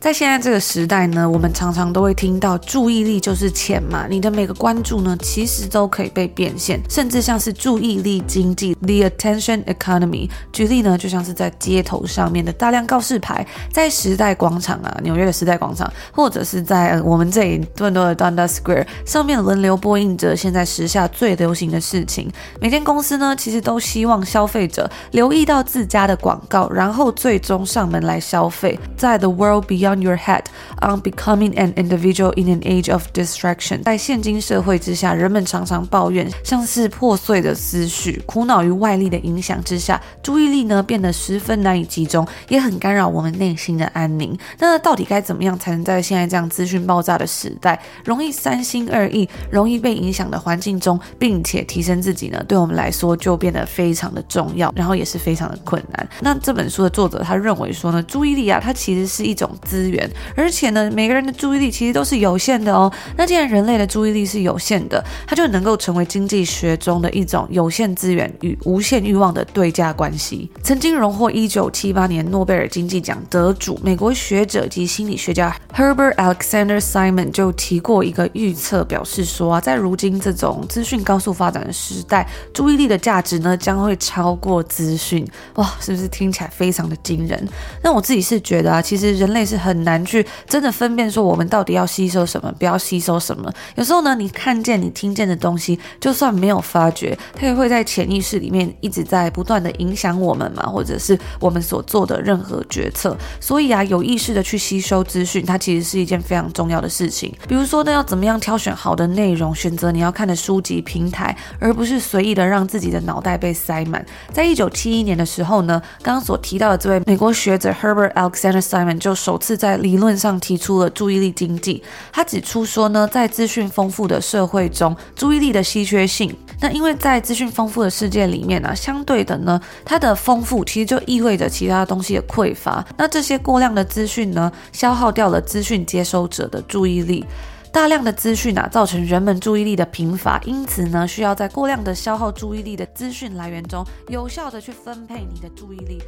在现在这个时代呢，我们常常都会听到注意力就是钱嘛，你的每个关注呢，其实都可以被变现，甚至像是注意力经济 （the attention economy）。举例呢，就像是在街头上面的大量告示牌，在时代广场啊，纽约的时代广场，或者是在、呃、我们这里多伦多的 Dundas Square 上面轮流播映着现在时下最流行的事情。每间公司呢，其实都希望消费者留意到自家的广告，然后最终上门来消费。在 The World Beyond On your head on becoming an individual in an age of distraction。在现今社会之下，人们常常抱怨像是破碎的思绪，苦恼于外力的影响之下，注意力呢变得十分难以集中，也很干扰我们内心的安宁。那到底该怎么样才能在现在这样资讯爆炸的时代，容易三心二意、容易被影响的环境中，并且提升自己呢？对我们来说就变得非常的重要，然后也是非常的困难。那这本书的作者他认为说呢，注意力啊，它其实是一种资资源，而且呢，每个人的注意力其实都是有限的哦。那既然人类的注意力是有限的，它就能够成为经济学中的一种有限资源与无限欲望的对价关系。曾经荣获一九七八年诺贝尔经济奖得主、美国学者及心理学家 Herbert Alexander Simon 就提过一个预测，表示说啊，在如今这种资讯高速发展的时代，注意力的价值呢将会超过资讯。哇，是不是听起来非常的惊人？那我自己是觉得啊，其实人类是很很难去真的分辨说我们到底要吸收什么，不要吸收什么。有时候呢，你看见、你听见的东西，就算没有发觉，它也会在潜意识里面一直在不断的影响我们嘛，或者是我们所做的任何决策。所以啊，有意识的去吸收资讯，它其实是一件非常重要的事情。比如说呢，要怎么样挑选好的内容，选择你要看的书籍平台，而不是随意的让自己的脑袋被塞满。在一九七一年的时候呢，刚刚所提到的这位美国学者 Herbert Alexander Simon 就首次在理论上提出了注意力经济。他指出说呢，在资讯丰富的社会中，注意力的稀缺性。那因为在资讯丰富的世界里面呢，相对的呢，它的丰富其实就意味着其他东西的匮乏。那这些过量的资讯呢，消耗掉了资讯接收者的注意力。大量的资讯啊，造成人们注意力的贫乏，因此呢，需要在过量的消耗注意力的资讯来源中，有效的去分配你的注意力。